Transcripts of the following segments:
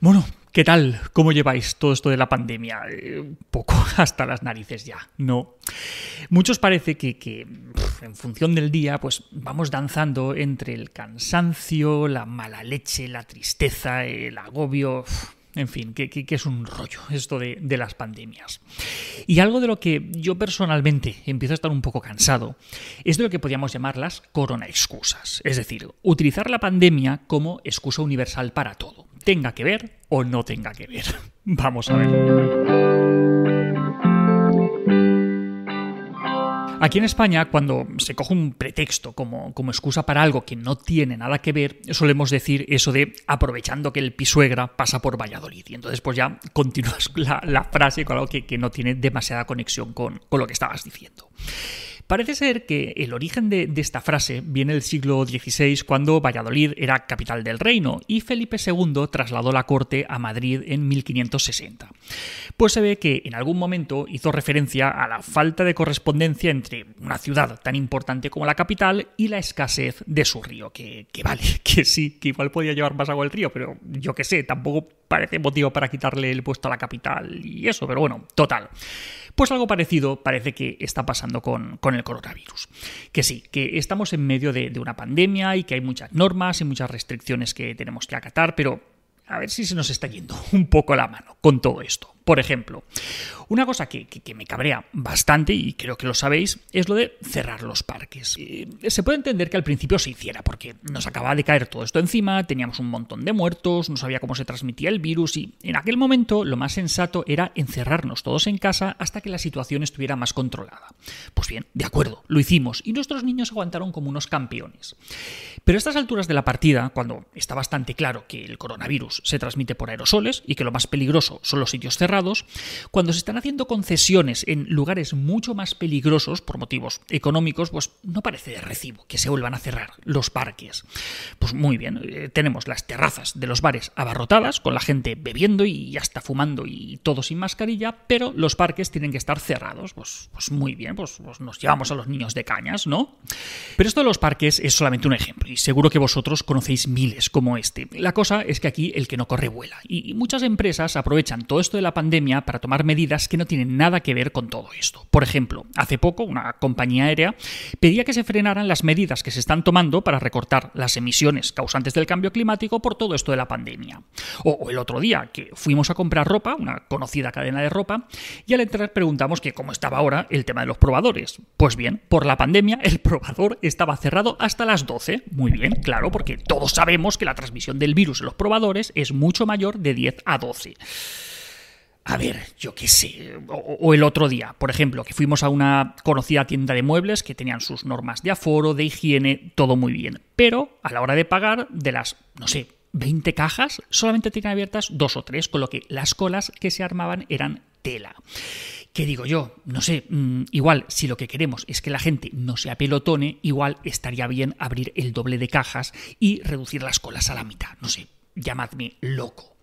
Bueno, ¿qué tal? ¿Cómo lleváis todo esto de la pandemia? Eh, poco hasta las narices ya, ¿no? Muchos parece que, en función del día, pues vamos danzando entre el cansancio, la mala leche, la tristeza, el agobio. En fin, que, es un rollo esto de, de, las pandemias. Y algo de lo que yo personalmente empiezo a estar un poco cansado es de lo que podríamos llamar las corona excusas. Es decir, utilizar la pandemia como excusa universal para todo tenga que ver o no tenga que ver. Vamos a ver. Aquí en España, cuando se coge un pretexto como, como, excusa para algo que no tiene nada que ver, solemos decir eso de aprovechando que el pisuegra pasa por Valladolid. Y entonces pues ya continúas la, frase con algo que, que, no tiene demasiada conexión con, con lo que estabas diciendo. Parece ser que el origen de, esta frase viene del siglo XVI, cuando Valladolid era capital del reino y Felipe II trasladó la corte a Madrid en 1560. Pues se ve que en algún momento hizo referencia a la falta de correspondencia entre una ciudad tan importante como la capital y la escasez de su río. Que, que vale, que sí, que igual podía llevar más agua el río, pero yo qué sé, tampoco parece motivo para quitarle el puesto a la capital y eso, pero bueno, total. Pues algo parecido parece que está pasando con, el coronavirus. Que sí, que estamos en medio de, de una pandemia y que hay muchas normas y muchas restricciones que tenemos que acatar, pero a ver si se nos está yendo un poco la mano con todo esto. Por ejemplo, una cosa que, me cabrea bastante, y creo que lo sabéis, es lo de cerrar los parques. Eh, se puede entender que al principio se hiciera, porque nos acababa de caer todo esto encima, teníamos un montón de muertos, no sabía cómo se transmitía el virus, y en aquel momento lo más sensato era encerrarnos todos en casa hasta que la situación estuviera más controlada. Pues bien, de acuerdo, lo hicimos, y nuestros niños aguantaron como unos campeones. Pero a estas alturas de la partida, cuando está bastante claro que el coronavirus se transmite por aerosoles y que lo más peligroso son los sitios cerrados, cuando se están haciendo concesiones en lugares mucho más peligrosos por motivos económicos, pues no parece de recibo que se vuelvan a cerrar los parques. Pues muy bien, eh, tenemos las terrazas de los bares abarrotadas, con la gente bebiendo y hasta fumando y todo sin mascarilla, pero los parques tienen que estar cerrados. Pues, pues muy bien, pues, pues nos llevamos a los niños de cañas, ¿no? Pero esto de los parques es solamente un ejemplo, y seguro que vosotros conocéis miles como este. La cosa es que aquí el que no corre vuela, y muchas empresas aprovechan todo esto de la pandemia para tomar medidas que no tienen nada que ver con todo esto. Por ejemplo, hace poco una compañía aérea pedía que se frenaran las medidas que se están tomando para recortar las emisiones causantes del cambio climático por todo esto de la pandemia. O, el otro día que fuimos a comprar ropa, una conocida cadena de ropa, y al entrar preguntamos que cómo estaba ahora el tema de los probadores. Pues bien, por la pandemia el probador estaba cerrado hasta las 12. Muy bien, claro, porque todos sabemos que la transmisión del virus en los probadores es mucho mayor de 10 a 12. A ver, yo qué sé. O, el otro día, por ejemplo, que fuimos a una conocida tienda de muebles que tenían sus normas de aforo, de higiene, todo muy bien. Pero a la hora de pagar, de las, no sé, 20 cajas, solamente tenían abiertas dos o tres, con lo que las colas que se armaban eran tela. ¿Qué digo yo? No sé, mm, igual si lo que queremos es que la gente no se apelotone, igual estaría bien abrir el doble de cajas y reducir las colas a la mitad. No sé, llamadme loco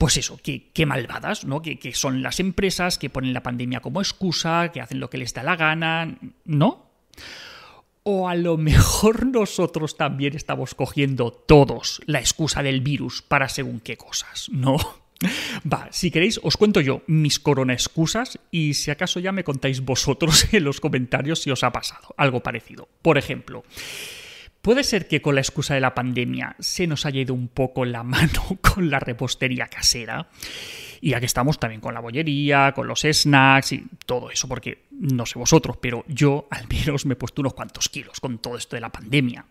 pues eso, qué malvadas, ¿no? Que, que, son las empresas que ponen la pandemia como excusa, que hacen lo que les da la gana, ¿no? O a lo mejor nosotros también estamos cogiendo todos la excusa del virus para según qué cosas, ¿no? Va, si queréis os cuento yo mis corona excusas y si acaso ya me contáis vosotros en los comentarios si os ha pasado algo parecido. Por ejemplo, Puede ser que con la excusa de la pandemia se nos haya ido un poco la mano con la repostería casera. Y aquí estamos también con la bollería, con los snacks y todo eso, porque no sé vosotros, pero yo al menos me he puesto unos cuantos kilos con todo esto de la pandemia.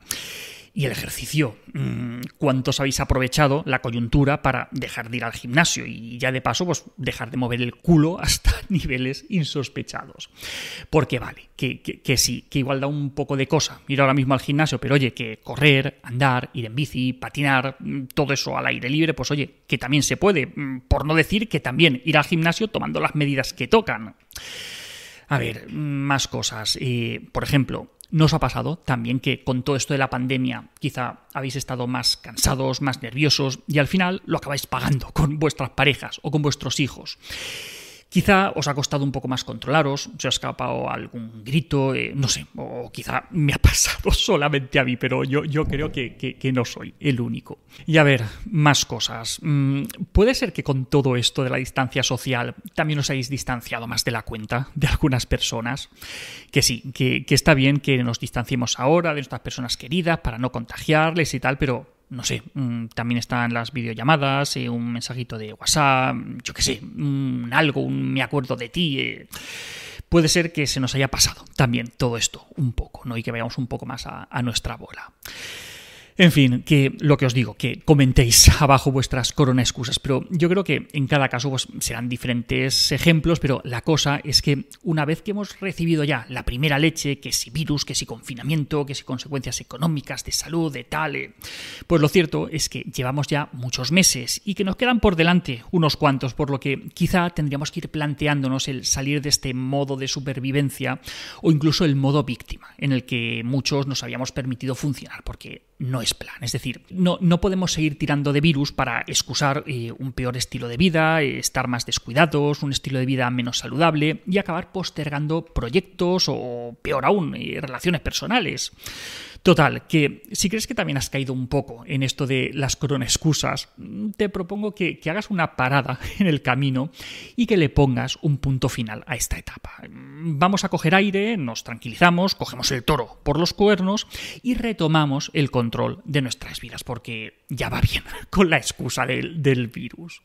Y el ejercicio. Mm, ¿Cuántos habéis aprovechado la coyuntura para dejar de ir al gimnasio y ya de paso pues dejar de mover el culo hasta niveles insospechados? Porque vale, que, que, sí, que igual da un poco de cosa ir ahora mismo al gimnasio, pero oye, que correr, andar, ir en bici, patinar, mm, todo eso al aire libre, pues oye, que también se puede. Mm, por no decir que también ir al gimnasio tomando las medidas que tocan. A ver, más cosas. Eh, por ejemplo, ¿No os ha pasado también que con todo esto de la pandemia quizá habéis estado más cansados, más nerviosos y al final lo acabáis pagando con vuestras parejas o con vuestros hijos? Quizá os ha costado un poco más controlaros, se ha escapado algún grito, eh, no sé, o quizá me ha pasado solamente a mí, pero yo, yo creo que, que, no soy el único. Y a ver, más cosas. Mm, puede ser que con todo esto de la distancia social también os hayáis distanciado más de la cuenta de algunas personas. Que sí, que, que está bien que nos distanciemos ahora de nuestras personas queridas para no contagiarles y tal, pero no sé, mm, también están las videollamadas, eh, un mensajito de WhatsApp, yo qué sé, algo, un me acuerdo de ti. Eh. Puede ser que se nos haya pasado también todo esto un poco, ¿no? Y que vayamos un poco más a, a nuestra bola. En fin, que lo que os digo, que comentéis abajo vuestras corona excusas, pero yo creo que en cada caso pues, serán diferentes ejemplos, pero la cosa es que una vez que hemos recibido ya la primera leche, que si virus, que si confinamiento, que si consecuencias económicas, de salud, de tal, eh, pues lo cierto es que llevamos ya muchos meses y que nos quedan por delante unos cuantos, por lo que quizá tendríamos que ir planteándonos el salir de este modo de supervivencia o incluso el modo víctima, en el que muchos nos habíamos permitido funcionar, porque no es Es decir, no, no podemos seguir tirando de virus para excusar eh, un peor estilo de vida, eh, estar más descuidados, un estilo de vida menos saludable y acabar postergando proyectos o, peor aún, eh, relaciones personales. Total, que si crees que también has caído un poco en esto de las corona excusas, te propongo que, hagas una parada en el camino y que le pongas un punto final a esta etapa. Vamos a coger aire, nos tranquilizamos, cogemos el toro por los cuernos y retomamos el control de nuestras vidas, porque ya va bien con la excusa del, del virus.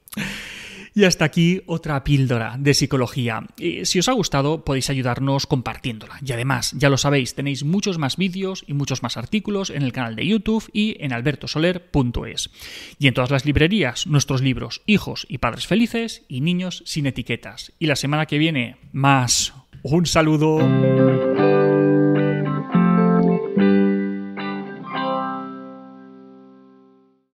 Y hasta aquí otra píldora de psicología. si os ha gustado podéis ayudarnos compartiéndola. Y además, ya lo sabéis, tenéis muchos más vídeos y muchos más artículos en el canal de YouTube y en albertosoler.es. Y en todas las librerías, nuestros libros Hijos y Padres Felices y Niños sin Etiquetas. Y la semana que viene, más. Un saludo.